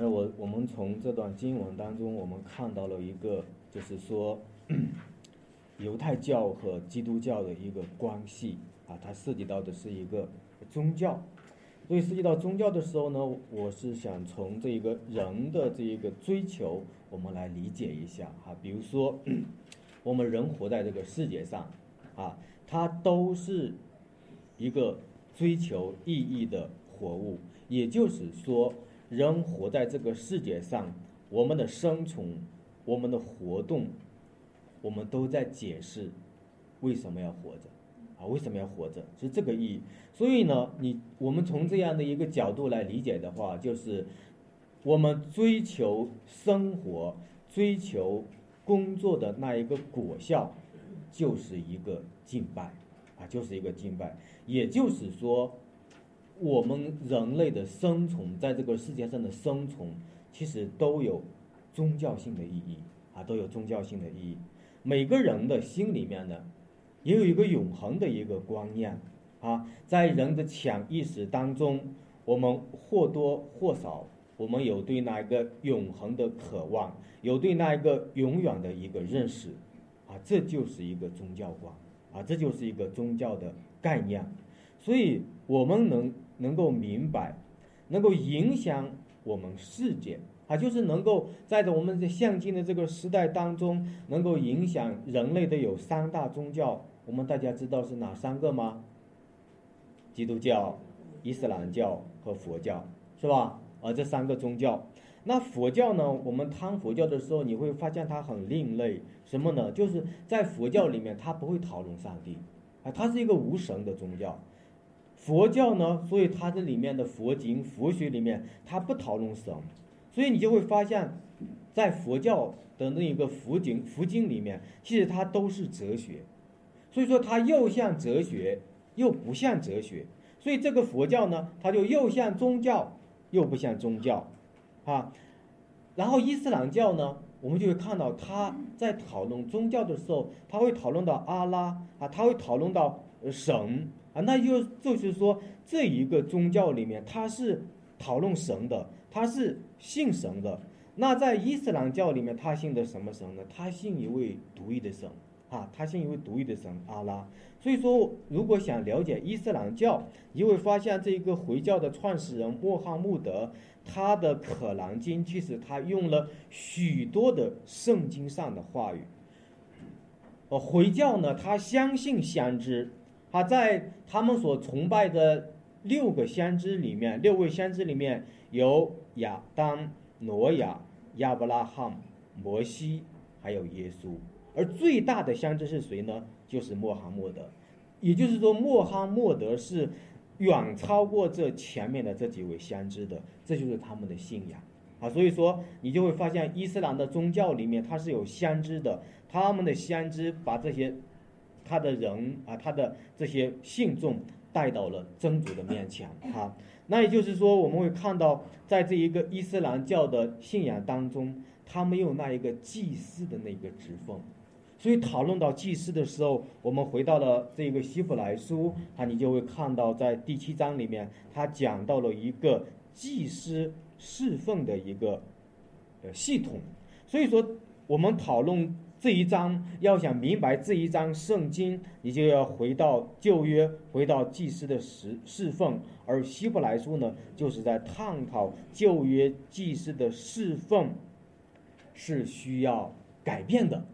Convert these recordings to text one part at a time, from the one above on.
而我我们从这段经文当中，我们看到了一个，就是说，犹太教和基督教的一个关系啊，它涉及到的是一个宗教。所以涉及到宗教的时候呢，我是想从这一个人的这一个追求，我们来理解一下哈。比如说，我们人活在这个世界上，啊，它都是一个追求意义的活物，也就是说。人活在这个世界上，我们的生存，我们的活动，我们都在解释为什么要活着啊？为什么要活着？是这个意义。所以呢，你我们从这样的一个角度来理解的话，就是我们追求生活、追求工作的那一个果效，就是一个敬拜啊，就是一个敬拜。也就是说。我们人类的生存，在这个世界上的生存，其实都有宗教性的意义啊，都有宗教性的意义。每个人的心里面呢，也有一个永恒的一个观念啊，在人的潜意识当中，我们或多或少，我们有对那一个永恒的渴望，有对那一个永远的一个认识啊，这就是一个宗教观啊，这就是一个宗教的概念。所以，我们能。能够明白，能够影响我们世界啊，就是能够在着我们的现今的这个时代当中，能够影响人类的有三大宗教，我们大家知道是哪三个吗？基督教、伊斯兰教和佛教，是吧？啊，这三个宗教。那佛教呢？我们谈佛教的时候，你会发现它很另类，什么呢？就是在佛教里面，它不会讨论上帝，啊，它是一个无神的宗教。佛教呢，所以它这里面的佛经、佛学里面，它不讨论神，所以你就会发现，在佛教的那一个佛经、佛经里面，其实它都是哲学，所以说它又像哲学，又不像哲学，所以这个佛教呢，它就又像宗教，又不像宗教，啊，然后伊斯兰教呢，我们就会看到他在讨论宗教的时候，他会讨论到阿拉啊，他会讨论到神。啊，那就就是说，这一个宗教里面，它是讨论神的，它是信神的。那在伊斯兰教里面，他信的什么神呢？他信一位独一的神，啊，他信一位独一的神阿拉。所以说，如果想了解伊斯兰教，你会发现这一个回教的创始人穆罕默德，他的《可兰经》其实他用了许多的圣经上的话语。呃，回教呢，他相信先知。他在他们所崇拜的六个先知里面，六位先知里面有亚当、挪亚、亚伯拉罕、摩西，还有耶稣。而最大的先知是谁呢？就是穆罕默德。也就是说，穆罕默德是远超过这前面的这几位先知的。这就是他们的信仰啊。所以说，你就会发现伊斯兰的宗教里面它是有先知的，他们的先知把这些。他的人啊，他的这些信众带到了真主的面前啊。那也就是说，我们会看到，在这一个伊斯兰教的信仰当中，他没有那一个祭司的那个职分。所以讨论到祭司的时候，我们回到了这个希伯来书啊，你就会看到在第七章里面，他讲到了一个祭司侍奉的一个呃系统。所以说，我们讨论。这一章要想明白这一章圣经，你就要回到旧约，回到祭司的侍侍奉，而希伯来书呢，就是在探讨旧约祭司的侍奉是需要改变的，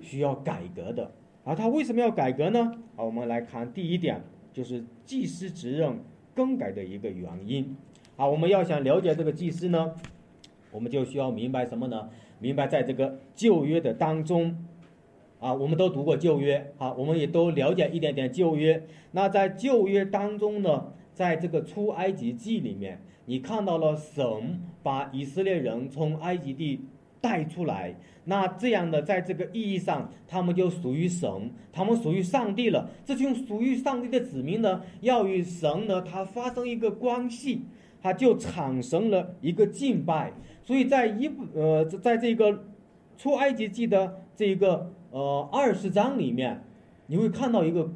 需要改革的。而他为什么要改革呢？好，我们来看第一点，就是祭司职任更改的一个原因。好，我们要想了解这个祭司呢，我们就需要明白什么呢？明白，在这个旧约的当中，啊，我们都读过旧约，啊，我们也都了解一点点旧约。那在旧约当中呢，在这个出埃及记里面，你看到了神把以色列人从埃及地带出来。那这样的，在这个意义上，他们就属于神，他们属于上帝了。这群属于上帝的子民呢，要与神呢，他发生一个关系。它就产生了一个敬拜，所以在一呃，在这个出埃及记的这个呃二十章里面，你会看到一个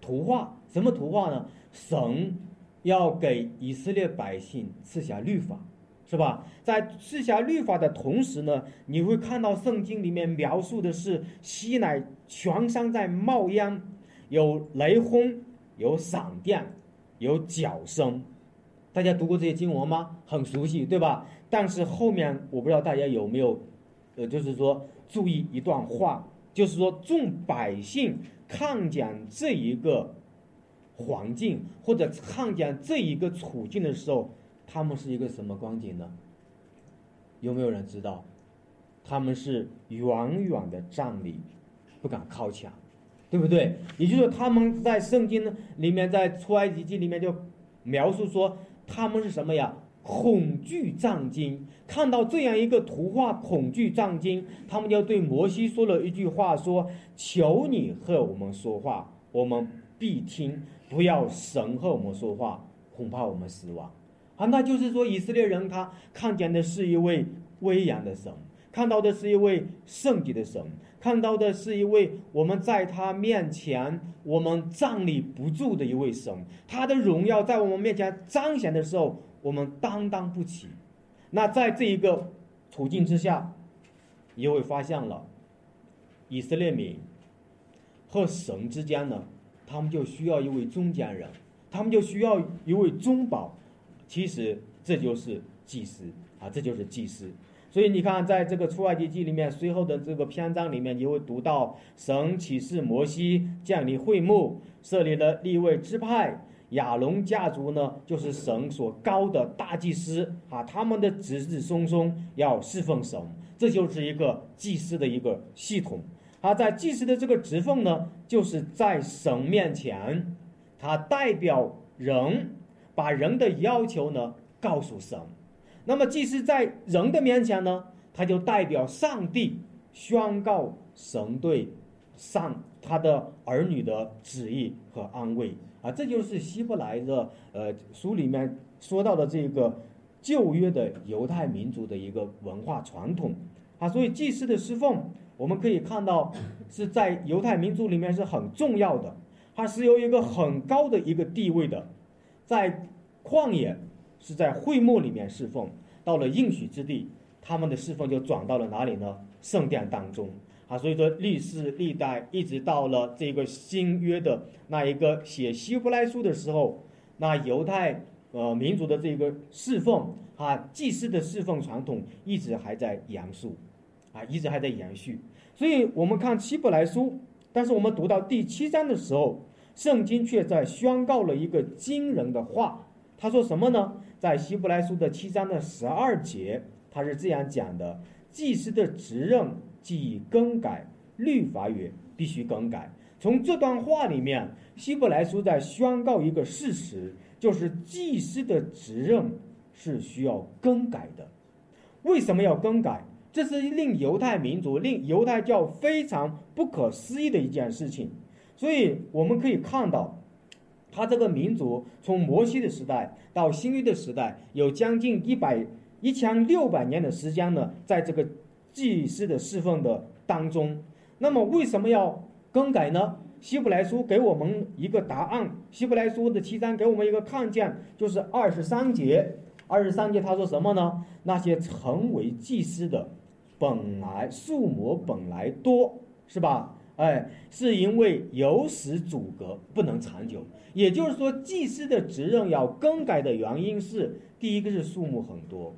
图画，什么图画呢？神要给以色列百姓赐下律法，是吧？在赐下律法的同时呢，你会看到圣经里面描述的是西乃全山在冒烟，有雷轰，有闪电，有脚声。大家读过这些经文吗？很熟悉，对吧？但是后面我不知道大家有没有，呃，就是说注意一段话，就是说众百姓看见这一个环境或者看见这一个处境的时候。他们是一个什么光景呢？有没有人知道？他们是远远的站立，不敢靠墙，对不对？也就是说，他们在圣经里面，在出埃及记里面就描述说，他们是什么呀？恐惧战惊，看到这样一个图画，恐惧战惊，他们就对摩西说了一句话：说，求你和我们说话，我们必听；不要神和我们说话，恐怕我们死亡。啊，那就是说，以色列人他看见的是一位威严的神，看到的是一位圣洁的神，看到的是一位我们在他面前我们站立不住的一位神，他的荣耀在我们面前彰显的时候，我们担当不起。那在这一个处境之下，也会发现了以色列民和神之间呢，他们就需要一位中间人，他们就需要一位中保。其实这就是祭司啊，这就是祭司。所以你看，在这个出埃及记里面，随后的这个篇章里面，你会读到神启示摩西降临会幕，设立了立位支派。亚龙家族呢，就是神所高的大祭司啊，他们的子子孙孙要侍奉神，这就是一个祭司的一个系统。他在祭司的这个职奉呢，就是在神面前，他代表人。把人的要求呢告诉神，那么祭司在人的面前呢，他就代表上帝宣告神对上他的儿女的旨意和安慰啊，这就是希伯来的呃书里面说到的这个旧约的犹太民族的一个文化传统啊，所以祭司的侍奉我们可以看到是在犹太民族里面是很重要的，它是有一个很高的一个地位的。在旷野是在会幕里面侍奉，到了应许之地，他们的侍奉就转到了哪里呢？圣殿当中啊，所以说历世历代一直到了这个新约的那一个写希伯来书的时候，那犹太呃民族的这个侍奉啊，祭司的侍奉传统一直还在延续，啊，一直还在延续。所以我们看希伯来书，但是我们读到第七章的时候。圣经却在宣告了一个惊人的话，他说什么呢？在希伯来书的七章的十二节，他是这样讲的：祭司的职任既更改，律法也必须更改。从这段话里面，希伯来书在宣告一个事实，就是祭司的职任是需要更改的。为什么要更改？这是令犹太民族、令犹太教非常不可思议的一件事情。所以我们可以看到，他这个民族从摩西的时代到新约的时代，有将近一百一千六百年的时间呢，在这个祭司的侍奉的当中。那么为什么要更改呢？希伯来书给我们一个答案。希伯来书的七章给我们一个看见，就是二十三节。二十三节他说什么呢？那些成为祭司的，本来数目本来多，是吧？哎，是因为有死阻隔不能长久，也就是说，祭司的职任要更改的原因是：第一个是数目很多，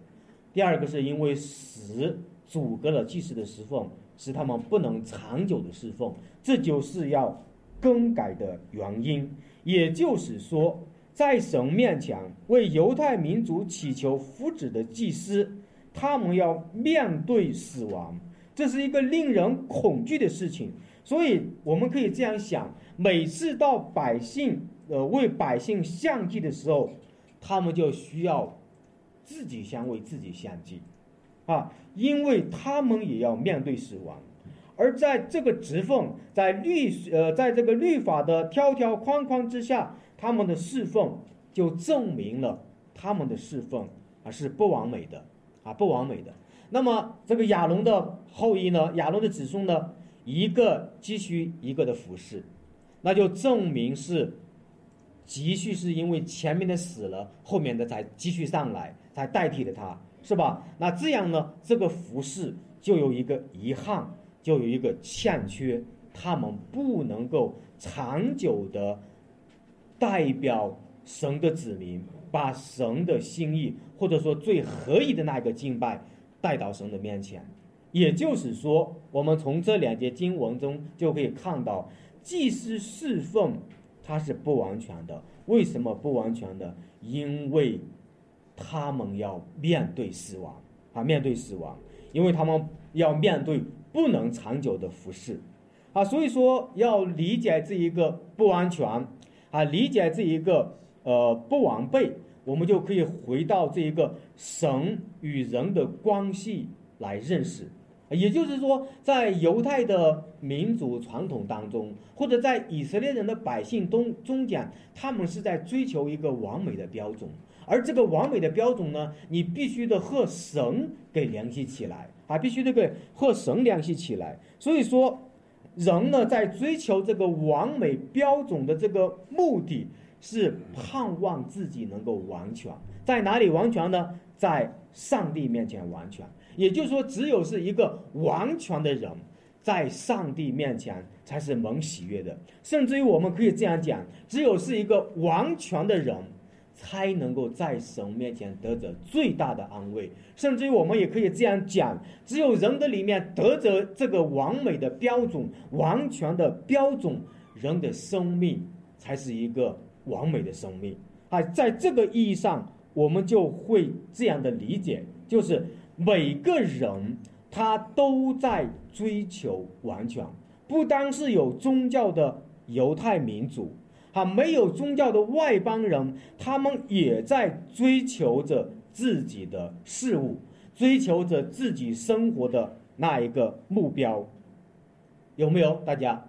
第二个是因为死阻隔了祭司的侍奉，使他们不能长久的侍奉，这就是要更改的原因。也就是说，在神面前为犹太民族祈求福祉的祭司，他们要面对死亡，这是一个令人恐惧的事情。所以我们可以这样想：每次到百姓呃为百姓献祭的时候，他们就需要自己先为自己献祭，啊，因为他们也要面对死亡。而在这个职奉，在律呃在这个律法的条条框框之下，他们的侍奉就证明了他们的侍奉啊是不完美的啊不完美的。那么这个亚龙的后裔呢，亚龙的子孙呢？一个继续一个的服饰，那就证明是继续是因为前面的死了，后面的才继续上来，才代替了他，是吧？那这样呢，这个服饰就有一个遗憾，就有一个欠缺，他们不能够长久的代表神的子民，把神的心意或者说最合意的那个敬拜带到神的面前。也就是说，我们从这两节经文中就可以看到，祭司侍奉它是不完全的。为什么不完全的？因为他们要面对死亡啊，面对死亡，因为他们要面对不能长久的服侍啊，所以说要理解这一个不安全啊，理解这一个呃不完备，我们就可以回到这一个神与人的关系来认识。也就是说，在犹太的民族传统当中，或者在以色列人的百姓中中间，他们是在追求一个完美的标准，而这个完美的标准呢，你必须得和神给联系起来啊，必须得给和神联系起来。所以说，人呢在追求这个完美标准的这个目的是盼望自己能够完全，在哪里完全呢？在上帝面前完全。也就是说，只有是一个完全的人，在上帝面前才是蒙喜悦的。甚至于，我们可以这样讲：，只有是一个完全的人，才能够在神面前得着最大的安慰。甚至于，我们也可以这样讲：，只有人的里面得着这个完美的标准、完全的标准，人的生命才是一个完美的生命。啊，在这个意义上，我们就会这样的理解，就是。每个人他都在追求完全，不单是有宗教的犹太民族，啊，没有宗教的外邦人，他们也在追求着自己的事物，追求着自己生活的那一个目标，有没有？大家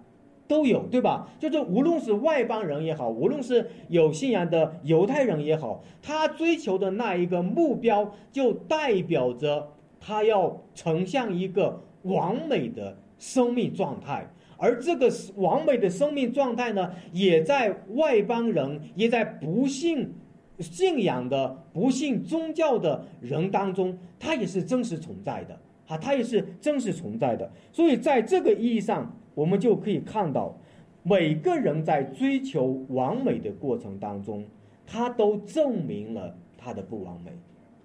都有，对吧？就是无论是外邦人也好，无论是有信仰的犹太人也好，他追求的那一个目标，就代表着他要呈现一个完美的生命状态，而这个完美的生命状态呢，也在外邦人，也在不信信仰的、不信宗教的人当中，它也是真实存在的啊，它也是真实存在的。所以在这个意义上。我们就可以看到，每个人在追求完美的过程当中，他都证明了他的不完美，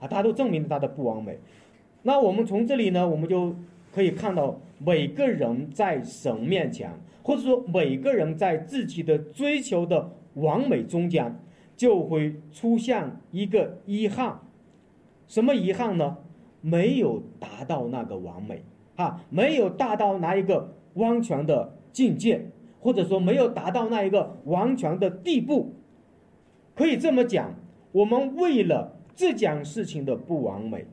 啊，他都证明了他的不完美。那我们从这里呢，我们就可以看到，每个人在神面前，或者说每个人在自己的追求的完美中间，就会出现一个遗憾。什么遗憾呢？没有达到那个完美，啊，没有达到哪一个。完全的境界，或者说没有达到那一个完全的地步，可以这么讲，我们为了这件事情的不完美，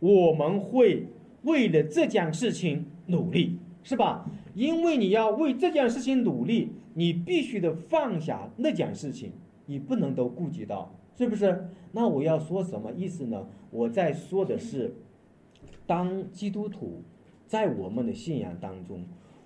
我们会为了这件事情努力，是吧？因为你要为这件事情努力，你必须得放下那件事情，你不能都顾及到，是不是？那我要说什么意思呢？我在说的是，当基督徒在我们的信仰当中。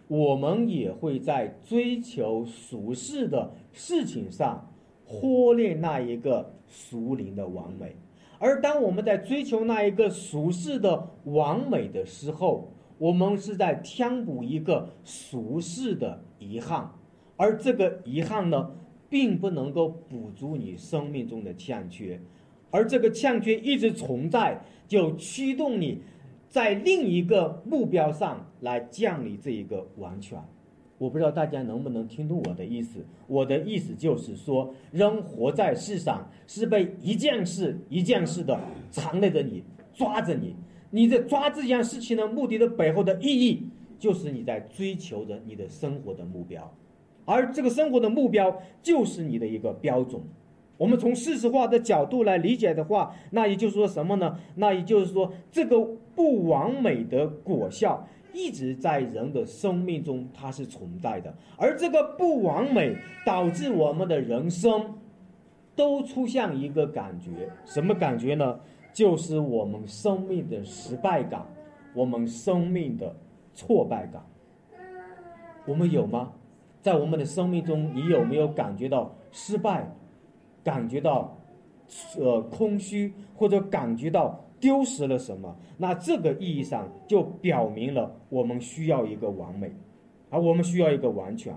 我们也会在追求俗世的事情上忽略那一个俗灵的完美，而当我们在追求那一个俗世的完美的时候，我们是在填补一个俗世的遗憾，而这个遗憾呢，并不能够补足你生命中的欠缺，而这个欠缺一直存在，就驱动你。在另一个目标上来降临这一个完全，我不知道大家能不能听懂我的意思。我的意思就是说，人活在世上是被一件事一件事的缠累着你，抓着你。你在抓这件事情的目的的背后的意义，就是你在追求着你的生活的目标，而这个生活的目标就是你的一个标准。我们从事实化的角度来理解的话，那也就是说什么呢？那也就是说，这个不完美的果效一直在人的生命中，它是存在的。而这个不完美导致我们的人生都出现一个感觉，什么感觉呢？就是我们生命的失败感，我们生命的挫败感。我们有吗？在我们的生命中，你有没有感觉到失败？感觉到，呃，空虚或者感觉到丢失了什么？那这个意义上就表明了我们需要一个完美，啊，我们需要一个完全，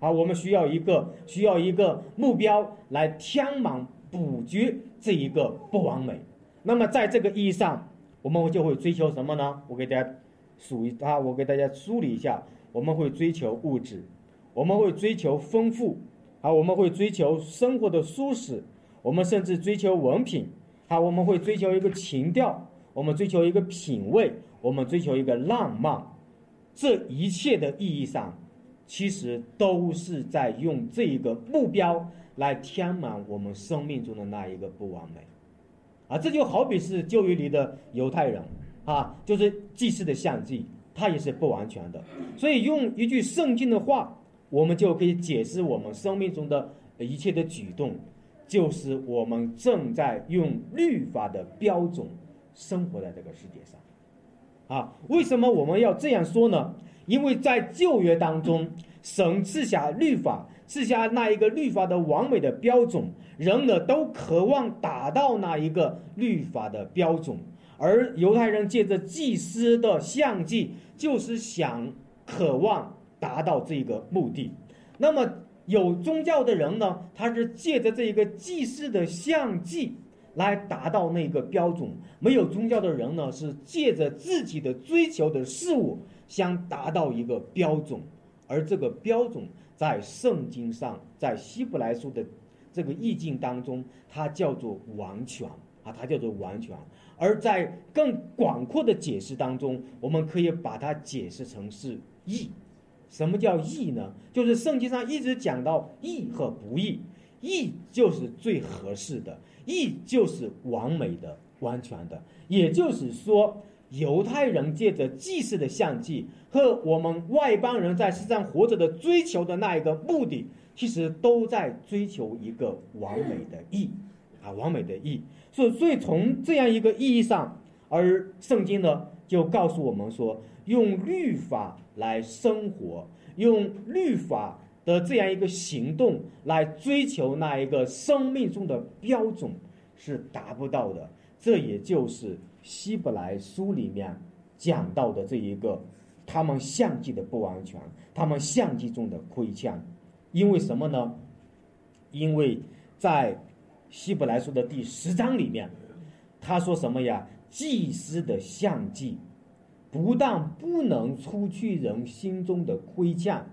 啊，我们需要一个需要一个目标来填满补足这一个不完美。那么在这个意义上，我们就会追求什么呢？我给大家数一啊，我给大家梳理一下，我们会追求物质，我们会追求丰富，啊，我们会追求生活的舒适，我们甚至追求文凭。啊，我们会追求一个情调，我们追求一个品味，我们追求一个浪漫，这一切的意义上，其实都是在用这一个目标来填满我们生命中的那一个不完美，啊，这就好比是旧约里的犹太人，啊，就是祭祀的相祭，它也是不完全的，所以用一句圣经的话，我们就可以解释我们生命中的一切的举动。就是我们正在用律法的标准生活在这个世界上，啊，为什么我们要这样说呢？因为在旧约当中，神赐下律法，赐下那一个律法的完美的标准，人呢都渴望达到那一个律法的标准，而犹太人借着祭司的相祭，就是想渴望达到这个目的，那么。有宗教的人呢，他是借着这一个祭祀的相祭来达到那个标准；没有宗教的人呢，是借着自己的追求的事物，想达到一个标准。而这个标准在圣经上，在希伯来书的这个意境当中，它叫做完全啊，它叫做完全。而在更广阔的解释当中，我们可以把它解释成是义。什么叫义呢？就是圣经上一直讲到义和不义，义就是最合适的，义就是完美的、完全的。也就是说，犹太人借着祭祀的相祭和我们外邦人在世上活着的追求的那一个目的，其实都在追求一个完美的义啊，完美的义。所以，所以从这样一个意义上，而圣经呢就告诉我们说。用律法来生活，用律法的这样一个行动来追求那一个生命中的标准是达不到的。这也就是希伯来书里面讲到的这一个他们相继的不完全，他们相继中的亏欠。因为什么呢？因为在希伯来书的第十章里面，他说什么呀？祭司的相继。不但不能除去人心中的亏欠，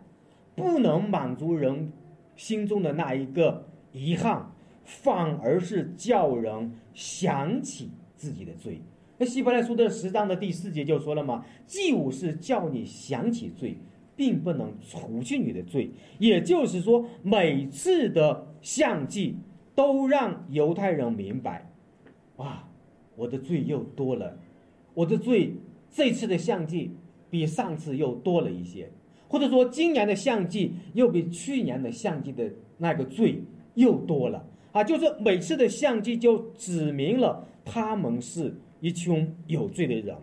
不能满足人心中的那一个遗憾，反而是叫人想起自己的罪。那希伯来书的十章的第四节就说了嘛：祭物是叫你想起罪，并不能除去你的罪。也就是说，每次的相祭都让犹太人明白：哇，我的罪又多了，我的罪。这次的相继比上次又多了一些，或者说今年的相继又比去年的相继的那个罪又多了啊！就是每次的相继就指明了他们是一群有罪的人，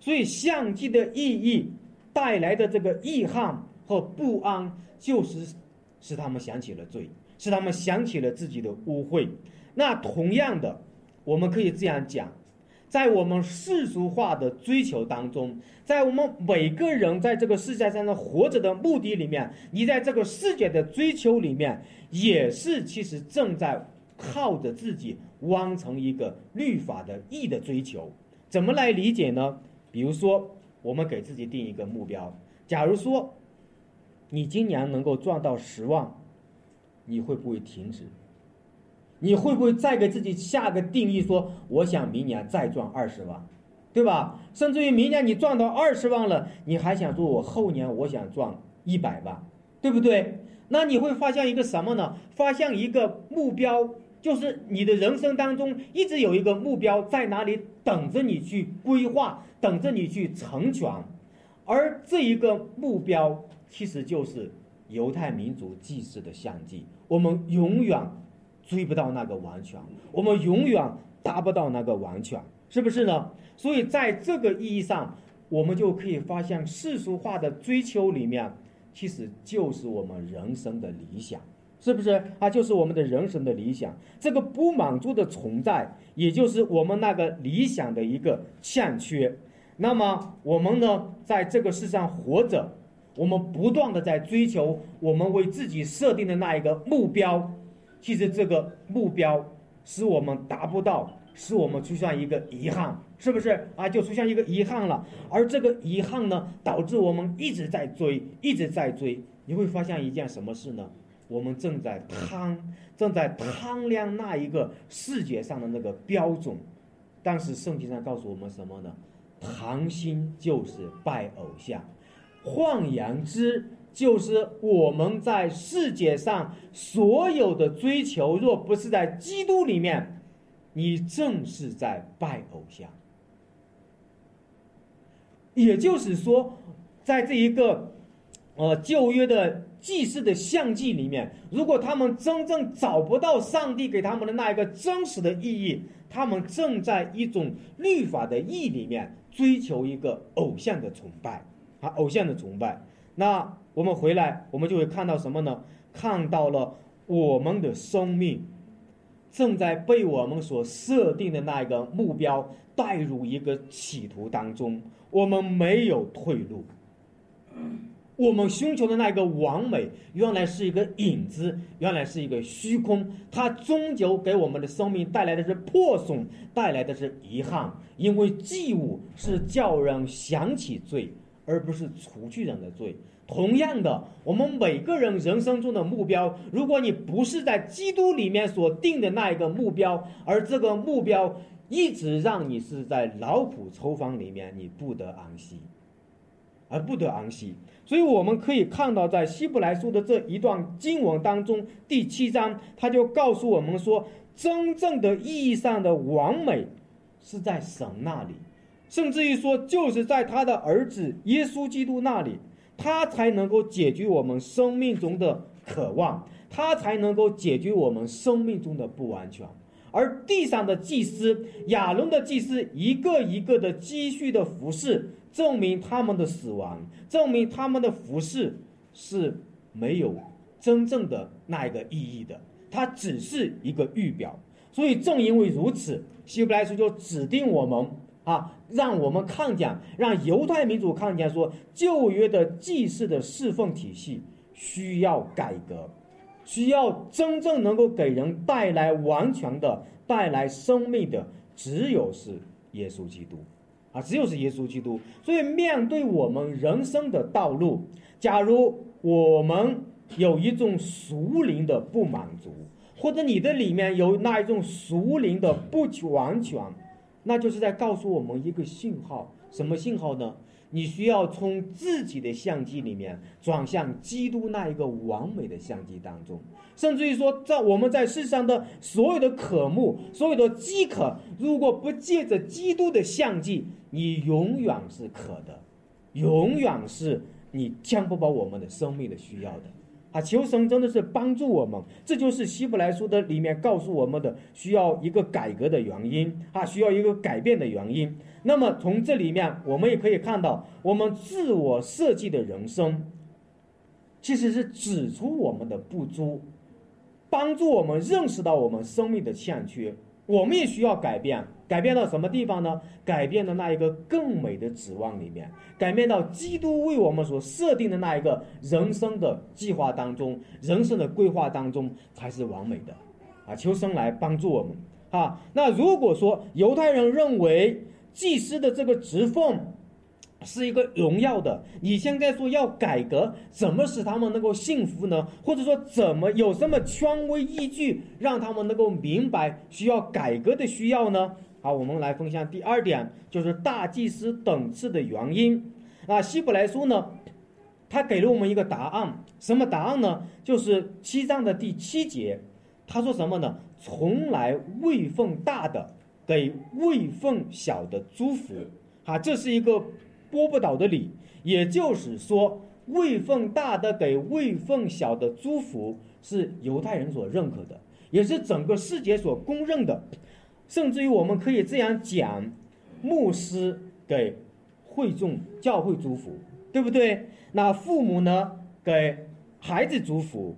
所以相继的意义带来的这个遗憾和不安，就是使他们想起了罪，使他们想起了自己的污秽。那同样的，我们可以这样讲。在我们世俗化的追求当中，在我们每个人在这个世界上的活着的目的里面，你在这个世界的追求里面，也是其实正在靠着自己完成一个律法的义的追求。怎么来理解呢？比如说，我们给自己定一个目标，假如说你今年能够赚到十万，你会不会停止？你会不会再给自己下个定义，说我想明年再赚二十万，对吧？甚至于明年你赚到二十万了，你还想说我后年我想赚一百万，对不对？那你会发现一个什么呢？发现一个目标，就是你的人生当中一直有一个目标在哪里等着你去规划，等着你去成全，而这一个目标其实就是犹太民族祭祀的相继，我们永远。追不到那个完全，我们永远达不到那个完全，是不是呢？所以在这个意义上，我们就可以发现世俗化的追求里面，其实就是我们人生的理想，是不是？啊，就是我们的人生的理想。这个不满足的存在，也就是我们那个理想的一个欠缺。那么我们呢，在这个世上活着，我们不断的在追求我们为自己设定的那一个目标。其实这个目标使我们达不到，使我们出现一个遗憾，是不是？啊，就出现一个遗憾了。而这个遗憾呢，导致我们一直在追，一直在追。你会发现一件什么事呢？我们正在贪，正在贪量那一个世界上的那个标准，但是圣经上告诉我们什么呢？贪心就是拜偶像，换言之，就是我们在世界上所有的追求，若不是在基督里面，你正是在拜偶像。也就是说，在这一个呃旧约的。祭祀的相祭里面，如果他们真正找不到上帝给他们的那一个真实的意义，他们正在一种律法的意义里面追求一个偶像的崇拜啊，偶像的崇拜。那我们回来，我们就会看到什么呢？看到了我们的生命正在被我们所设定的那一个目标带入一个企图当中，我们没有退路。我们寻求的那个完美，原来是一个影子，原来是一个虚空。它终究给我们的生命带来的是破损，带来的是遗憾。因为祭物是叫人想起罪，而不是除去人的罪。同样的，我们每个人人生中的目标，如果你不是在基督里面所定的那一个目标，而这个目标一直让你是在劳苦愁烦里面，你不得安息，而不得安息。所以我们可以看到，在希伯来书的这一段经文当中，第七章他就告诉我们说，真正的意义上的完美是在神那里，甚至于说，就是在他的儿子耶稣基督那里，他才能够解决我们生命中的渴望，他才能够解决我们生命中的不完全。而地上的祭司亚伦的祭司，一个一个的积蓄的服饰。证明他们的死亡，证明他们的服饰是没有真正的那一个意义的，它只是一个预表。所以正因为如此，希伯来书就指定我们啊，让我们看见，让犹太民族看见，说旧约的祭祀的侍奉体系需要改革，需要真正能够给人带来完全的、带来生命的，只有是耶稣基督。啊，只有是耶稣基督。所以，面对我们人生的道路，假如我们有一种属灵的不满足，或者你的里面有那一种属灵的不完全，那就是在告诉我们一个信号。什么信号呢？你需要从自己的相机里面转向基督那一个完美的相机当中，甚至于说，在我们在世上的所有的渴慕、所有的饥渴，如果不借着基督的相机，你永远是渴的，永远是你填不饱我们的生命的需要的。啊，求神真的是帮助我们，这就是希伯来书的里面告诉我们的需要一个改革的原因啊，需要一个改变的原因。那么从这里面，我们也可以看到，我们自我设计的人生，其实是指出我们的不足，帮助我们认识到我们生命的欠缺。我们也需要改变，改变到什么地方呢？改变的那一个更美的指望里面，改变到基督为我们所设定的那一个人生的计划当中，人生的规划当中才是完美的。啊，求神来帮助我们啊！那如果说犹太人认为祭司的这个职奉，是一个荣耀的。你现在说要改革，怎么使他们能够幸福呢？或者说，怎么有什么权威依据让他们能够明白需要改革的需要呢？好，我们来分享第二点，就是大祭司等次的原因。啊，希伯来书呢，他给了我们一个答案，什么答案呢？就是七章的第七节，他说什么呢？从来位分大的给位分小的祝福。啊，这是一个。波不倒的理，也就是说，位分大的给位分小的祝福是犹太人所认可的，也是整个世界所公认的。甚至于我们可以这样讲，牧师给会众教会祝福，对不对？那父母呢给孩子祝福，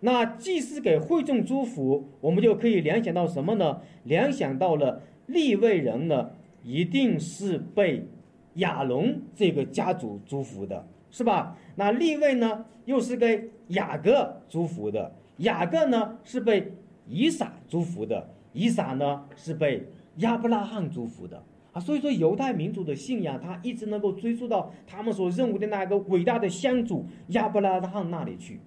那祭司给会众祝福，我们就可以联想到什么呢？联想到了立位人呢，一定是被亚伦这个家族祝福的，是吧？那立位呢，又是给雅各祝福的，雅各呢是被以撒祝福的，以撒呢是被亚伯拉罕祝福的啊。所以说，犹太民族的信仰，他一直能够追溯到他们所认为的那个伟大的先祖亚伯拉罕那里去。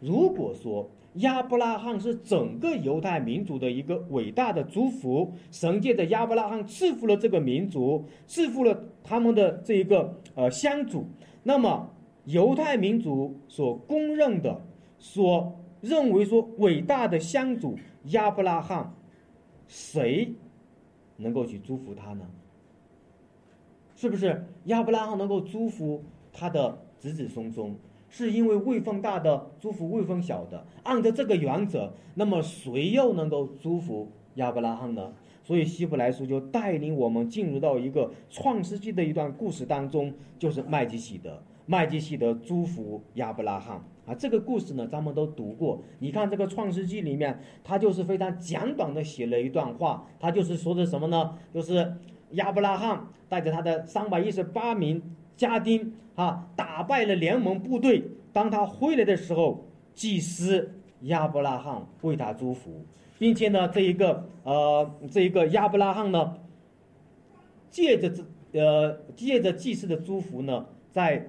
如果说亚伯拉罕是整个犹太民族的一个伟大的祝福，神借着亚伯拉罕赐福了这个民族，赐福了他们的这一个呃先祖，那么犹太民族所公认的、所认为说伟大的先祖亚伯拉罕，谁能够去祝福他呢？是不是亚伯拉罕能够祝福他的子子孙孙？是因为位分大的祝福位分小的，按照这个原则，那么谁又能够祝福亚伯拉罕呢？所以希伯来书就带领我们进入到一个创世纪的一段故事当中，就是麦基喜德，麦基喜德祝福亚伯拉罕啊。这个故事呢，咱们都读过。你看这个创世纪里面，他就是非常简短的写了一段话，他就是说的什么呢？就是亚伯拉罕带着他的三百一十八名。家丁啊，打败了联盟部队。当他回来的时候，祭司亚伯拉罕为他祝福，并且呢，这一个呃，这一个亚伯拉罕呢，借着这呃，借着祭司的祝福呢，在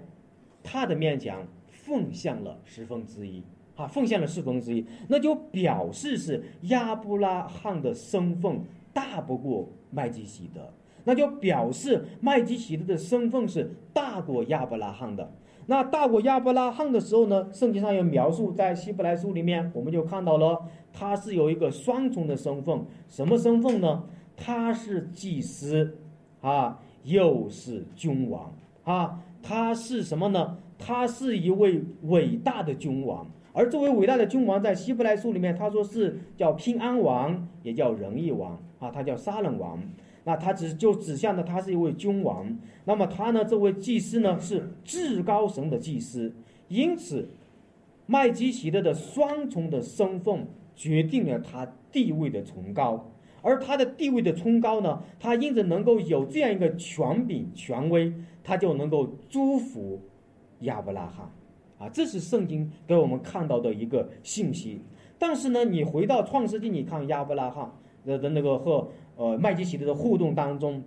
他的面前奉献了十分之一啊，奉献了四分之一，那就表示是亚伯拉罕的身份大不过麦基洗德。那就表示麦基洗德的身份是大过亚伯拉罕的。那大过亚伯拉罕的时候呢？圣经上有描述，在希伯来书里面，我们就看到了他是有一个双重的身份。什么身份呢？他是祭司，啊，又是君王，啊，他是什么呢？他是一位伟大的君王。而作为伟大的君王，在希伯来书里面，他说是叫平安王，也叫仁义王，啊，他叫杀人王。那他只就指向的他是一位君王，那么他呢？这位祭司呢是至高神的祭司，因此麦基洗德的双重的身份决定了他地位的崇高，而他的地位的崇高呢，他因此能够有这样一个权柄权威，他就能够祝福亚伯拉罕，啊，这是圣经给我们看到的一个信息。但是呢，你回到创世纪，你看亚伯拉罕的的那个和。呃，麦基洗德的互动当中，《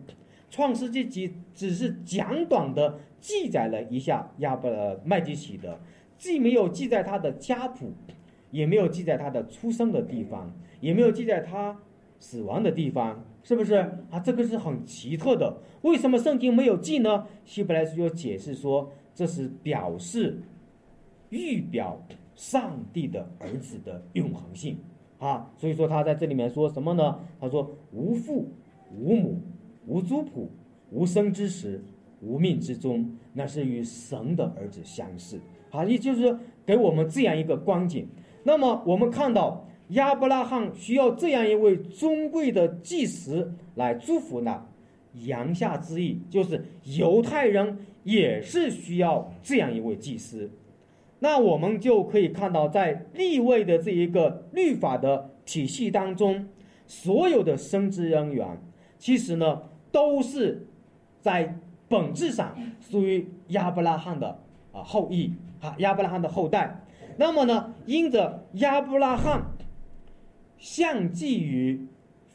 创世纪》只只是简短的记载了一下亚伯麦基洗德，既没有记载他的家谱，也没有记载他的出生的地方，也没有记载他死亡的地方，是不是啊？这个是很奇特的。为什么圣经没有记呢？希伯来书就解释说，这是表示预表上帝的儿子的永恒性。啊，所以说他在这里面说什么呢？他说无父无母无族谱无生之时无命之中，那是与神的儿子相似。啊，也就是给我们这样一个光景。那么我们看到亚伯拉罕需要这样一位尊贵的祭司来祝福呢？言下之意就是犹太人也是需要这样一位祭司。那我们就可以看到，在立位的这一个律法的体系当中，所有的生殖人员，其实呢都是在本质上属于亚伯拉罕的啊后裔啊亚伯拉罕的后代。那么呢，因着亚伯拉罕相继于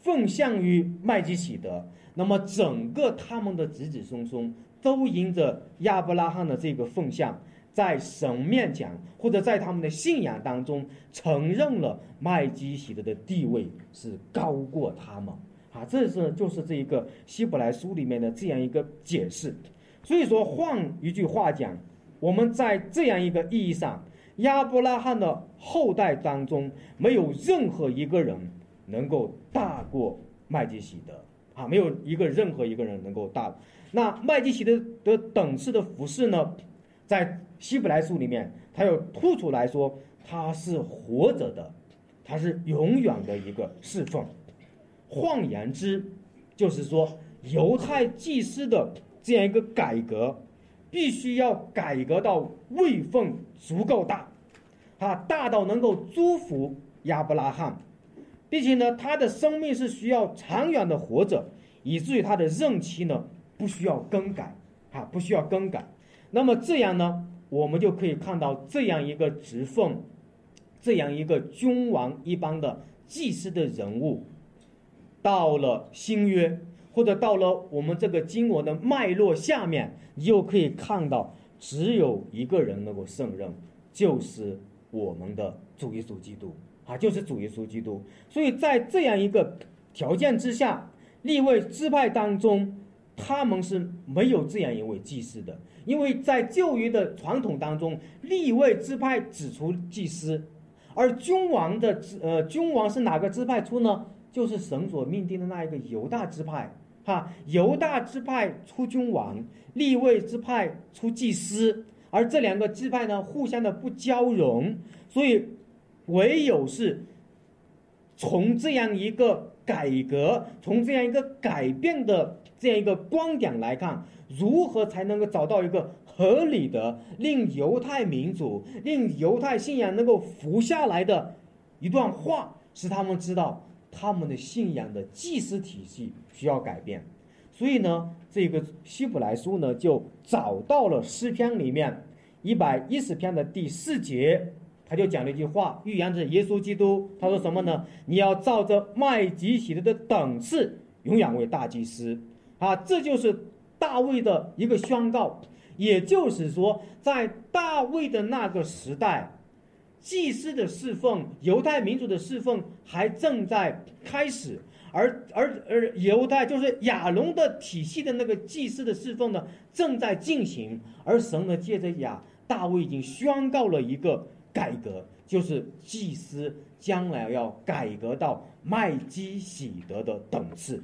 奉献于麦基洗德，那么整个他们的子子孙孙都因着亚伯拉罕的这个奉献。在神面前，或者在他们的信仰当中，承认了麦基洗德的地位是高过他们啊！这是就是这一个希伯来书里面的这样一个解释。所以说，换一句话讲，我们在这样一个意义上，亚伯拉罕的后代当中，没有任何一个人能够大过麦基洗德啊！没有一个任何一个人能够大。那麦基洗德的等式的服饰呢，在希伯来书里面，他又突出来说，他是活着的，他是永远的一个侍奉。换言之，就是说，犹太祭司的这样一个改革，必须要改革到位份足够大，啊大到能够祝福亚伯拉罕，并且呢，他的生命是需要长远的活着，以至于他的任期呢不需要更改，啊，不需要更改。那么这样呢，我们就可以看到这样一个职奉，这样一个君王一般的祭司的人物，到了新约。或者到了我们这个经文的脉络下面，你就可以看到，只有一个人能够胜任，就是我们的主耶稣基督啊，就是主耶稣基督。所以在这样一个条件之下，立位支派当中，他们是没有这样一位祭司的，因为在旧约的传统当中，立位支派指出祭司，而君王的呃君王是哪个支派出呢？就是神所命定的那一个犹大支派。哈，犹大支派出君王，立位支派出祭司，而这两个支派呢，互相的不交融，所以唯有是从这样一个改革，从这样一个改变的这样一个观点来看，如何才能够找到一个合理的令犹太民族、令犹太信仰能够服下来的一段话，使他们知道。他们的信仰的祭司体系需要改变，所以呢，这个希伯来书呢就找到了诗篇里面一百一十篇的第四节，他就讲了一句话，预言着耶稣基督。他说什么呢？你要照着麦基洗德的等次，永远为大祭司。啊，这就是大卫的一个宣告，也就是说，在大卫的那个时代。祭司的侍奉，犹太民族的侍奉还正在开始，而而而犹太就是亚龙的体系的那个祭司的侍奉呢，正在进行。而神呢，借着亚大卫已经宣告了一个改革，就是祭司将来要改革到麦基喜德的等次，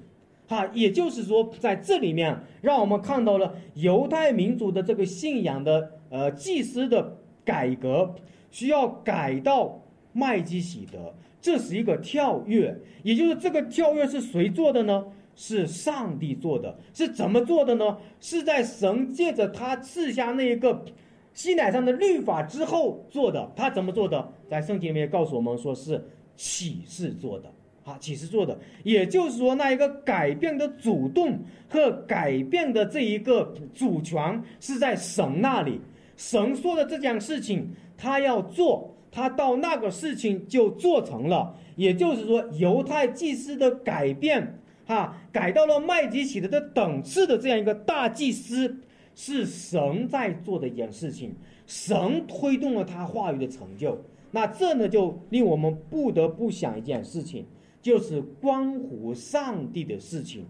哈，也就是说，在这里面让我们看到了犹太民族的这个信仰的呃祭司的改革。需要改到麦基喜德，这是一个跳跃，也就是这个跳跃是谁做的呢？是上帝做的，是怎么做的呢？是在神借着他赐下那一个西乃上的律法之后做的。他怎么做的？在圣经里面告诉我们说是启示做的，啊，启示做的，也就是说那一个改变的主动和改变的这一个主权是在神那里，神说的这件事情。他要做，他到那个事情就做成了。也就是说，犹太祭司的改变，哈，改到了麦基洗德的等次的这样一个大祭司，是神在做的一件事情，神推动了他话语的成就。那这呢，就令我们不得不想一件事情，就是关乎上帝的事情，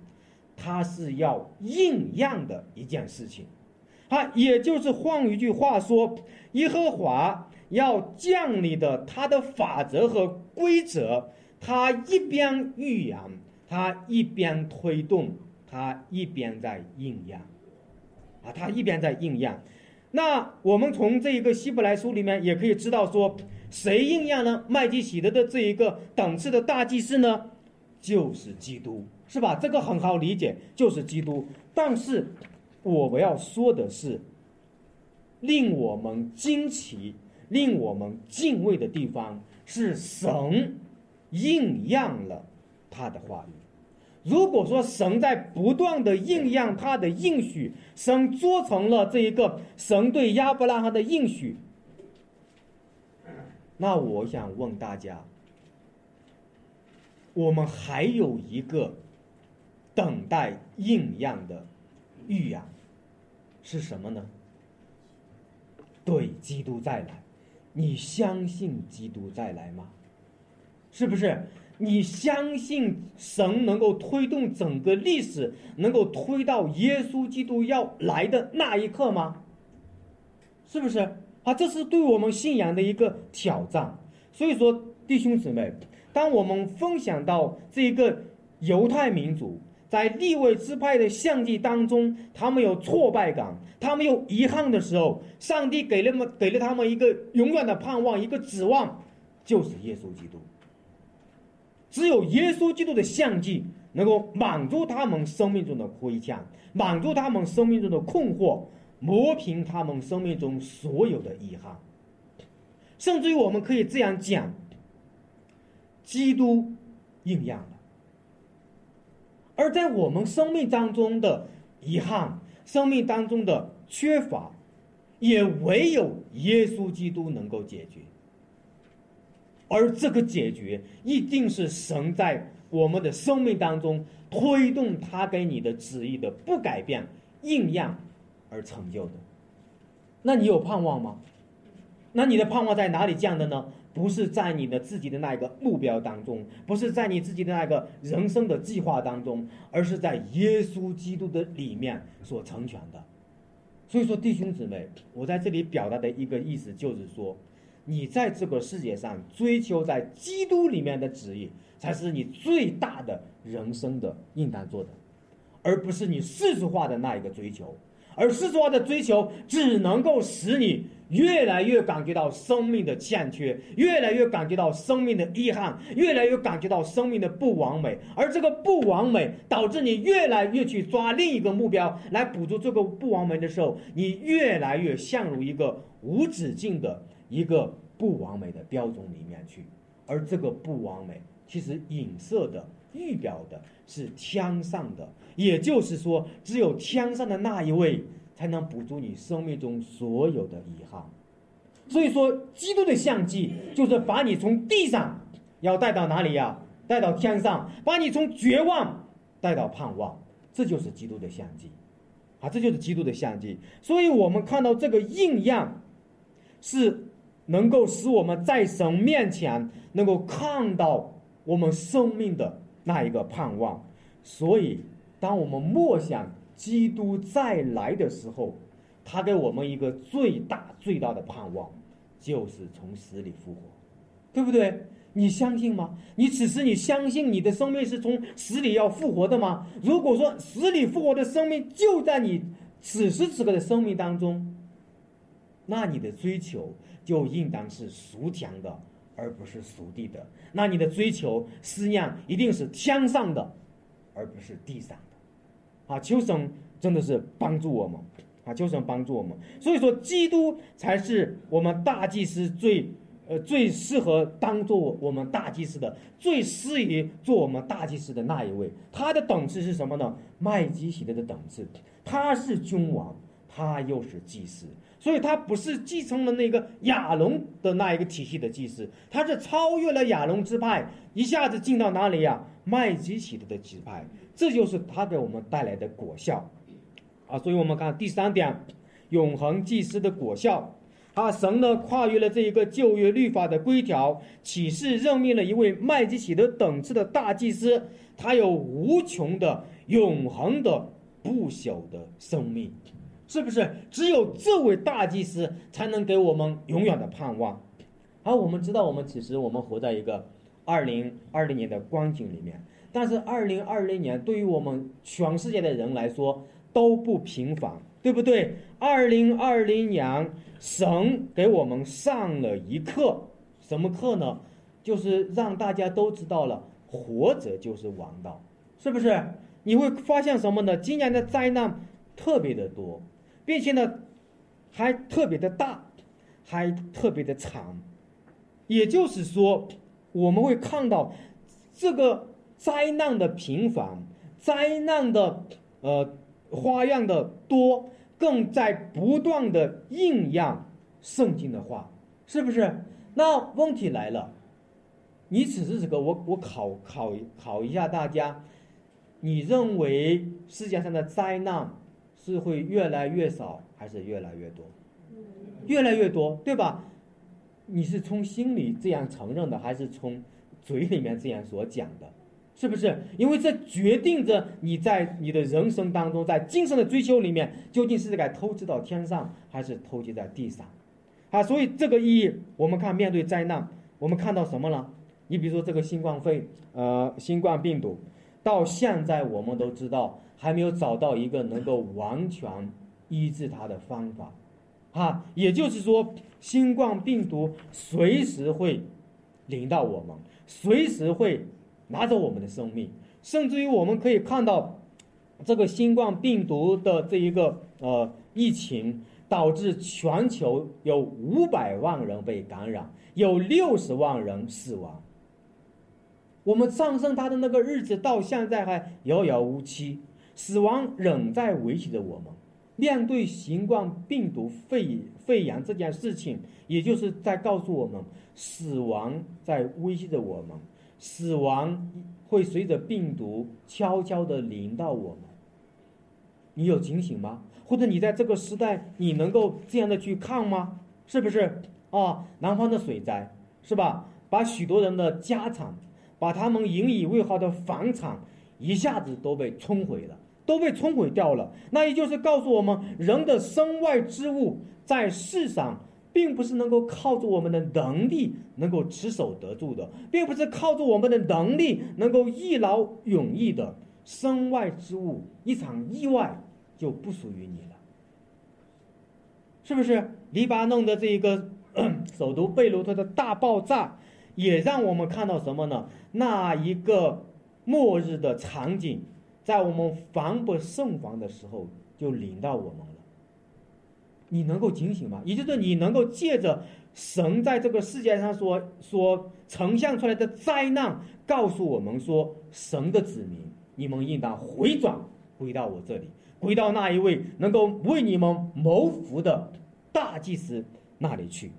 它是要应验的一件事情。啊，也就是换一句话说，耶和华要降临的他的法则和规则，他一边预言，他一边推动，他一边在应验，啊，他一边在应验。那我们从这一个希伯来书里面也可以知道说，谁应验呢？麦基喜德的这一个等次的大祭司呢，就是基督，是吧？这个很好理解，就是基督。但是。我们要说的是，令我们惊奇、令我们敬畏的地方是神应验了他的话语。如果说神在不断的应验他的应许，神做成了这一个神对亚伯拉罕的应许，那我想问大家，我们还有一个等待应验的预言。是什么呢？对，基督再来，你相信基督再来吗？是不是？你相信神能够推动整个历史，能够推到耶稣基督要来的那一刻吗？是不是？啊，这是对我们信仰的一个挑战。所以说，弟兄姊妹，当我们分享到这一个犹太民族。在立位支派的相继当中，他们有挫败感，他们有遗憾的时候，上帝给了们给了他们一个永远的盼望，一个指望，就是耶稣基督。只有耶稣基督的相继能够满足他们生命中的亏欠，满足他们生命中的困惑，磨平他们生命中所有的遗憾。甚至于我们可以这样讲，基督应验了。而在我们生命当中的遗憾、生命当中的缺乏，也唯有耶稣基督能够解决。而这个解决，一定是神在我们的生命当中推动他给你的旨意的不改变、应验而成就的。那你有盼望吗？那你的盼望在哪里降的呢？不是在你的自己的那一个目标当中，不是在你自己的那个人生的计划当中，而是在耶稣基督的里面所成全的。所以说，弟兄姊妹，我在这里表达的一个意思就是说，你在这个世界上追求在基督里面的旨意，才是你最大的人生的应当做的，而不是你世俗化的那一个追求。而世俗化的追求只能够使你越来越感觉到生命的欠缺，越来越感觉到生命的遗憾，越来越感觉到生命的不完美。而这个不完美导致你越来越去抓另一个目标来补足这个不完美的时候，你越来越陷入一个无止境的一个不完美的标准里面去。而这个不完美其实影射的、预表的是天上的。也就是说，只有天上的那一位才能补足你生命中所有的遗憾。所以说，基督的相机就是把你从地上要带到哪里呀？带到天上，把你从绝望带到盼望。这就是基督的相机，啊，这就是基督的相机。所以我们看到这个印样，是能够使我们在神面前能够看到我们生命的那一个盼望。所以。当我们默想基督再来的时候，他给我们一个最大最大的盼望，就是从死里复活，对不对？你相信吗？你此时你相信你的生命是从死里要复活的吗？如果说死里复活的生命就在你此时此刻的生命当中，那你的追求就应当是属天的，而不是属地的。那你的追求思念一定是天上的，而不是地上的。啊，求神真的是帮助我们，啊，求神帮助我们。所以说，基督才是我们大祭司最，呃，最适合当做我们大祭司的，最适宜做我们大祭司的那一位。他的等次是什么呢？麦基洗德的等次，他是君王，他又是祭司，所以他不是继承了那个亚龙的那一个体系的祭司，他是超越了亚龙支派，一下子进到哪里呀？麦基洗德的支派。这就是他给我们带来的果效，啊，所以我们看第三点，永恒祭司的果效，啊，神呢跨越了这一个旧约律法的规条，启示任命了一位麦基洗德等次的大祭司，他有无穷的永恒的不朽的生命，是不是？只有这位大祭司才能给我们永远的盼望。好，我们知道，我们其实我们活在一个二零二零年的光景里面。但是，二零二零年对于我们全世界的人来说都不平凡，对不对？二零二零年，神给我们上了一课，什么课呢？就是让大家都知道了，活着就是王道，是不是？你会发现什么呢？今年的灾难特别的多，并且呢，还特别的大，还特别的长。也就是说，我们会看到这个。灾难的频繁，灾难的呃花样的多，更在不断的应验圣经的话，是不是？那问题来了，你此时此刻，我我考考考一下大家，你认为世界上的灾难是会越来越少，还是越来越多？越来越多，对吧？你是从心里这样承认的，还是从嘴里面这样所讲的？是不是？因为这决定着你在你的人生当中，在精神的追求里面，究竟是该投资到天上，还是投资在地上？啊，所以这个意义，我们看面对灾难，我们看到什么呢？你比如说这个新冠肺，呃，新冠病毒，到现在我们都知道，还没有找到一个能够完全医治它的方法，啊，也就是说，新冠病毒随时会临到我们，随时会。拿走我们的生命，甚至于我们可以看到，这个新冠病毒的这一个呃疫情，导致全球有五百万人被感染，有六十万人死亡。我们战胜它的那个日子到现在还遥遥无期，死亡仍在威胁着我们。面对新冠病毒肺肺炎这件事情，也就是在告诉我们，死亡在威胁着我们，死亡会随着病毒悄悄地临到我们。你有警醒吗？或者你在这个时代，你能够这样的去看吗？是不是啊？南方的水灾是吧？把许多人的家产，把他们引以为豪的房产，一下子都被冲毁了，都被冲毁掉了。那也就是告诉我们，人的身外之物在世上，并不是能够靠着我们的能力能够持守得住的，并不是靠着我们的能力能够一劳永逸的。身外之物，一场意外。就不属于你了，是不是？黎巴嫩的这一个首都贝鲁特的大爆炸，也让我们看到什么呢？那一个末日的场景，在我们防不胜防的时候，就临到我们了。你能够警醒吗？也就是你能够借着神在这个世界上所所呈现出来的灾难，告诉我们说，神的子民，你们应当回转回到我这里。回到那一位能够为你们谋福的大祭司那里去，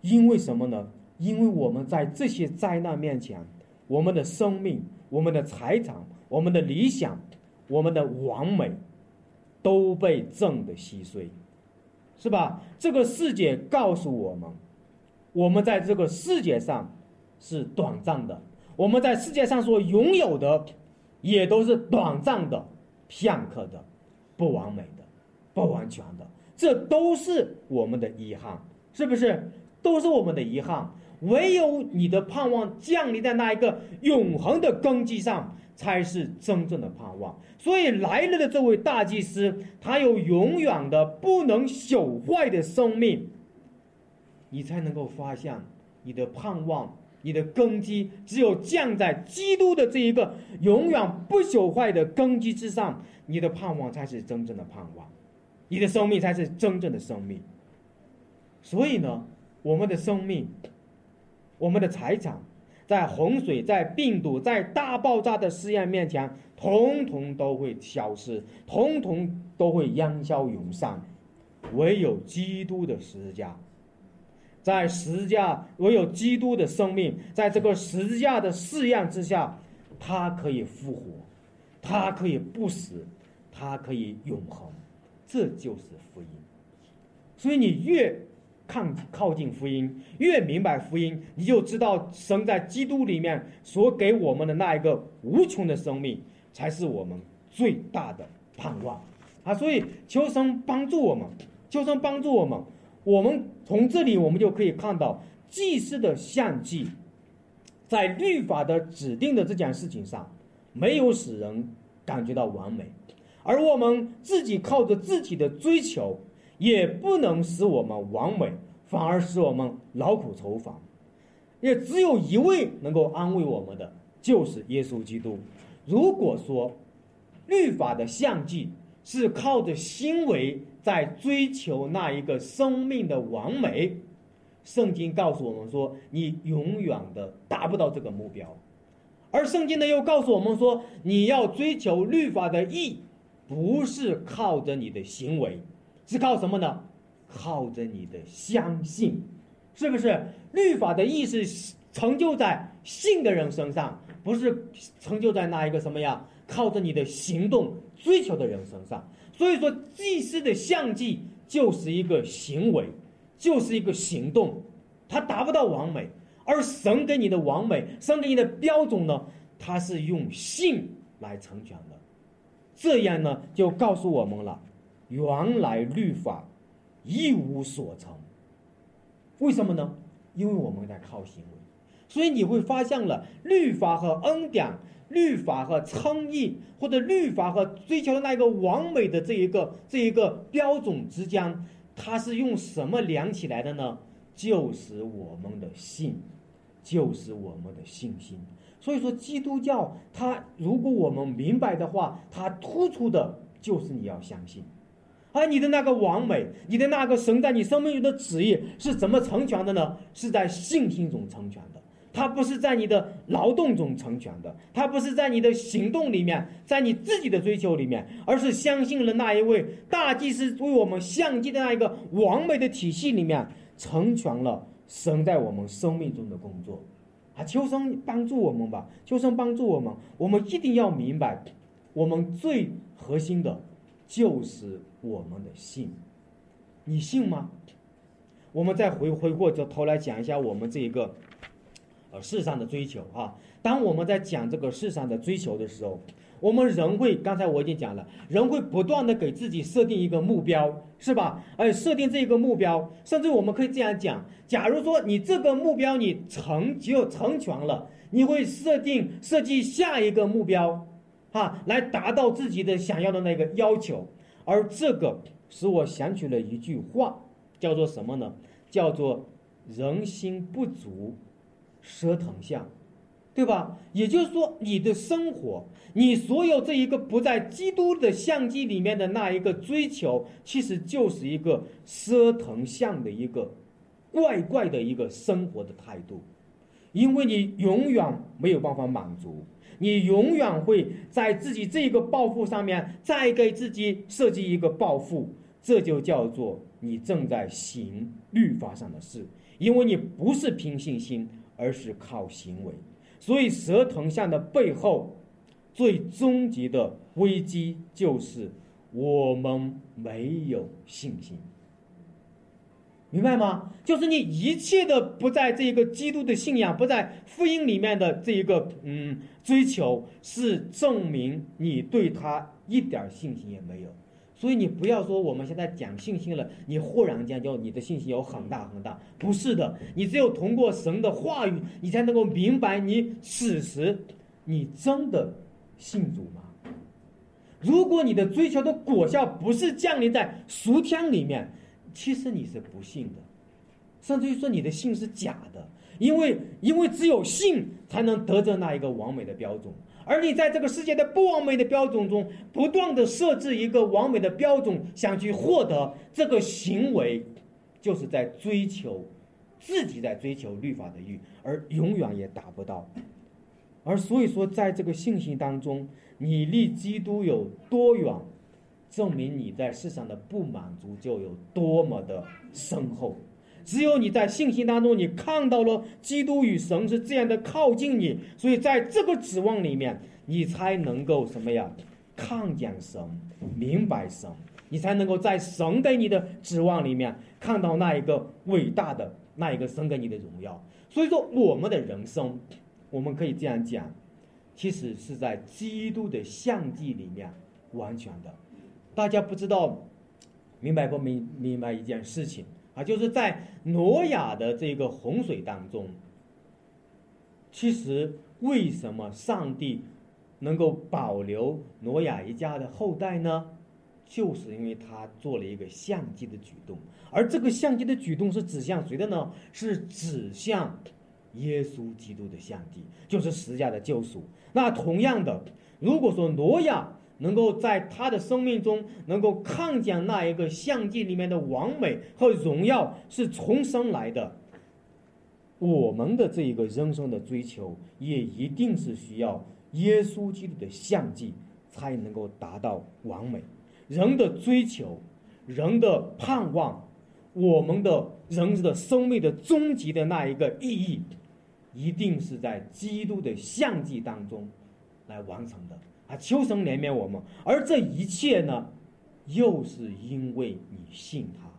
因为什么呢？因为我们在这些灾难面前，我们的生命、我们的财产、我们的理想、我们的完美，都被震得稀碎，是吧？这个世界告诉我们，我们在这个世界上是短暂的，我们在世界上所拥有的也都是短暂的。片刻的，不完美的，不完全的，这都是我们的遗憾，是不是？都是我们的遗憾。唯有你的盼望降临在那一个永恒的根基上，才是真正的盼望。所以来了的这位大祭司，他有永远的不能朽坏的生命，你才能够发现你的盼望。你的根基只有降在基督的这一个永远不朽坏的根基之上，你的盼望才是真正的盼望，你的生命才是真正的生命。所以呢，我们的生命、我们的财产，在洪水、在病毒、在大爆炸的试验面前，统统都会消失，统统都会烟消云散，唯有基督的十字架。在十字架，唯有基督的生命，在这个十字架的试验之下，他可以复活，他可以不死，他可以永恒，这就是福音。所以你越看靠近福音，越明白福音，你就知道神在基督里面所给我们的那一个无穷的生命，才是我们最大的盼望啊！所以求神帮助我们，求神帮助我们。我们从这里，我们就可以看到祭司的献祭，在律法的指定的这件事情上，没有使人感觉到完美，而我们自己靠着自己的追求，也不能使我们完美，反而使我们劳苦愁烦。也只有一位能够安慰我们的，就是耶稣基督。如果说律法的献祭是靠着行为，在追求那一个生命的完美，圣经告诉我们说，你永远的达不到这个目标。而圣经呢又告诉我们说，你要追求律法的义，不是靠着你的行为，是靠什么呢？靠着你的相信，是不是？律法的义是成就在信的人身上，不是成就在那一个什么呀？靠着你的行动追求的人身上。所以说，祭司的相祭就是一个行为，就是一个行动，它达不到完美。而神给你的完美，神给你的标准呢，它是用信来成全的。这样呢，就告诉我们了，原来律法一无所成。为什么呢？因为我们在靠行为，所以你会发现了律法和恩典。律法和称义，或者律法和追求的那个完美的这一个这一个标准之间，它是用什么量起来的呢？就是我们的信，就是我们的信心。所以说，基督教它如果我们明白的话，它突出的就是你要相信，而你的那个完美，你的那个神在你生命中的旨意是怎么成全的呢？是在信心中成全的。它不是在你的劳动中成全的，它不是在你的行动里面，在你自己的追求里面，而是相信了那一位大祭司为我们相继的那一个完美的体系里面，成全了神在我们生命中的工作。啊，求神帮助我们吧，求神帮助我们。我们一定要明白，我们最核心的，就是我们的信。你信吗？我们再回回过头来讲一下我们这一个。呃世上的追求啊，当我们在讲这个世上的追求的时候，我们人会，刚才我已经讲了，人会不断的给自己设定一个目标，是吧？哎设定这个目标，甚至我们可以这样讲：，假如说你这个目标你成就成全了，你会设定设计下一个目标，啊，来达到自己的想要的那个要求。而这个使我想起了一句话，叫做什么呢？叫做人心不足。蛇藤相，对吧？也就是说，你的生活，你所有这一个不在基督的相机里面的那一个追求，其实就是一个蛇藤相的一个怪怪的一个生活的态度，因为你永远没有办法满足，你永远会在自己这个抱负上面再给自己设计一个抱负，这就叫做你正在行律法上的事，因为你不是凭信心。而是靠行为，所以蛇藤像的背后，最终极的危机就是我们没有信心，明白吗？就是你一切的不在这一个基督的信仰，不在福音里面的这一个嗯追求，是证明你对他一点信心也没有。所以你不要说我们现在讲信心了，你忽然间就你的信心有很大很大，不是的，你只有通过神的话语，你才能够明白你此时你真的信主吗？如果你的追求的果效不是降临在俗天里面，其实你是不信的，甚至于说你的信是假的，因为因为只有信才能得着那一个完美的标准。而你在这个世界的不完美的标准中，不断的设置一个完美的标准，想去获得这个行为，就是在追求自己在追求律法的欲，而永远也达不到。而所以说，在这个信心当中，你离基督有多远，证明你在世上的不满足就有多么的深厚。只有你在信心当中，你看到了基督与神是这样的靠近你，所以在这个指望里面，你才能够什么呀？看见神，明白神，你才能够在神给你的指望里面看到那一个伟大的那一个神给你的荣耀。所以说，我们的人生，我们可以这样讲，其实是在基督的相机里面完全的。大家不知道明白不明明白一件事情？啊，就是在挪亚的这个洪水当中，其实为什么上帝能够保留挪亚一家的后代呢？就是因为他做了一个相机的举动，而这个相机的举动是指向谁的呢？是指向耶稣基督的相机，就是十架的救赎。那同样的，如果说挪亚，能够在他的生命中能够看见那一个相机里面的完美和荣耀是重生来的，我们的这一个人生的追求也一定是需要耶稣基督的相机才能够达到完美。人的追求，人的盼望，我们的人的生命的终极的那一个意义，一定是在基督的相机当中来完成的。啊，求神怜悯我们，而这一切呢，又是因为你信他，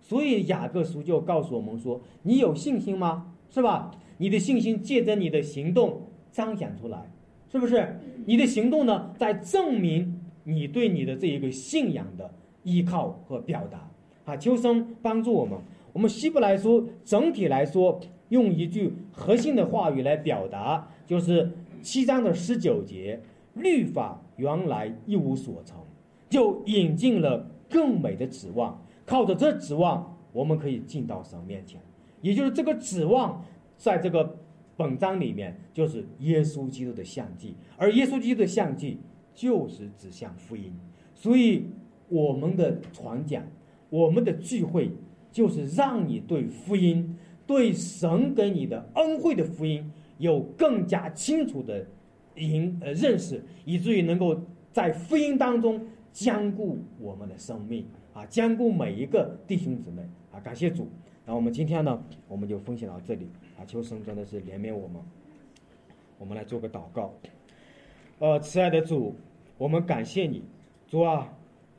所以雅各书就告诉我们说：你有信心吗？是吧？你的信心借着你的行动彰显出来，是不是？你的行动呢，在证明你对你的这一个信仰的依靠和表达。啊，求生帮助我们。我们希伯来书整体来说，用一句核心的话语来表达，就是七章的十九节。律法原来一无所成，就引进了更美的指望。靠着这指望，我们可以进到神面前。也就是这个指望，在这个本章里面，就是耶稣基督的相记。而耶稣基督的相记，就是指向福音。所以，我们的传讲，我们的聚会，就是让你对福音、对神给你的恩惠的福音有更加清楚的认呃认识，以至于能够在福音当中兼顾我们的生命啊，兼顾每一个弟兄姊妹啊。感谢主。那我们今天呢，我们就分享到这里啊，求神真的是怜悯我们。我们来做个祷告。呃，慈爱的主，我们感谢你，主啊，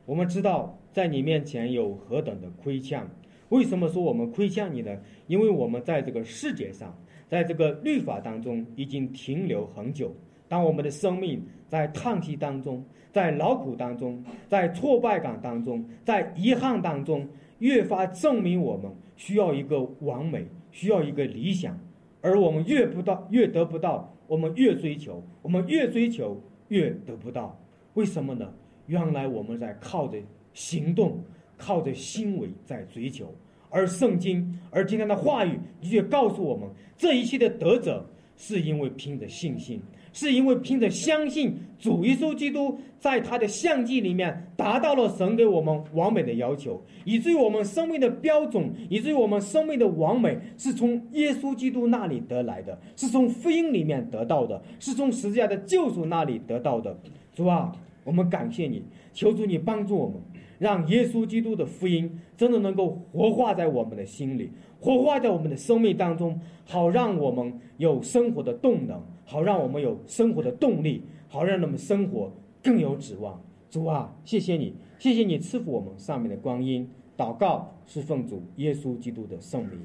我们知道在你面前有何等的亏欠。为什么说我们亏欠你呢？因为我们在这个世界上，在这个律法当中已经停留很久。当我们的生命在叹息当中，在劳苦当中，在挫败感当中，在遗憾当中，越发证明我们需要一个完美，需要一个理想，而我们越不到，越得不到。我们越追求，我们越追求越得不到，为什么呢？原来我们在靠着行动，靠着行为在追求，而圣经，而今天的话语你却告诉我们，这一切的得者是因为凭着信心。是因为凭着相信主耶稣基督在他的相机里面达到了神给我们完美的要求，以至于我们生命的标准，以至于我们生命的完美是从耶稣基督那里得来的，是从福音里面得到的，是从十字架的救赎那里得到的。主啊，我们感谢你，求主你帮助我们，让耶稣基督的福音真的能够活化在我们的心里，活化在我们的生命当中，好让我们有生活的动能。好让我们有生活的动力，好让我们生活更有指望。主啊，谢谢你，谢谢你赐福我们上面的光阴。祷告是奉主耶稣基督的圣名，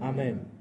阿门。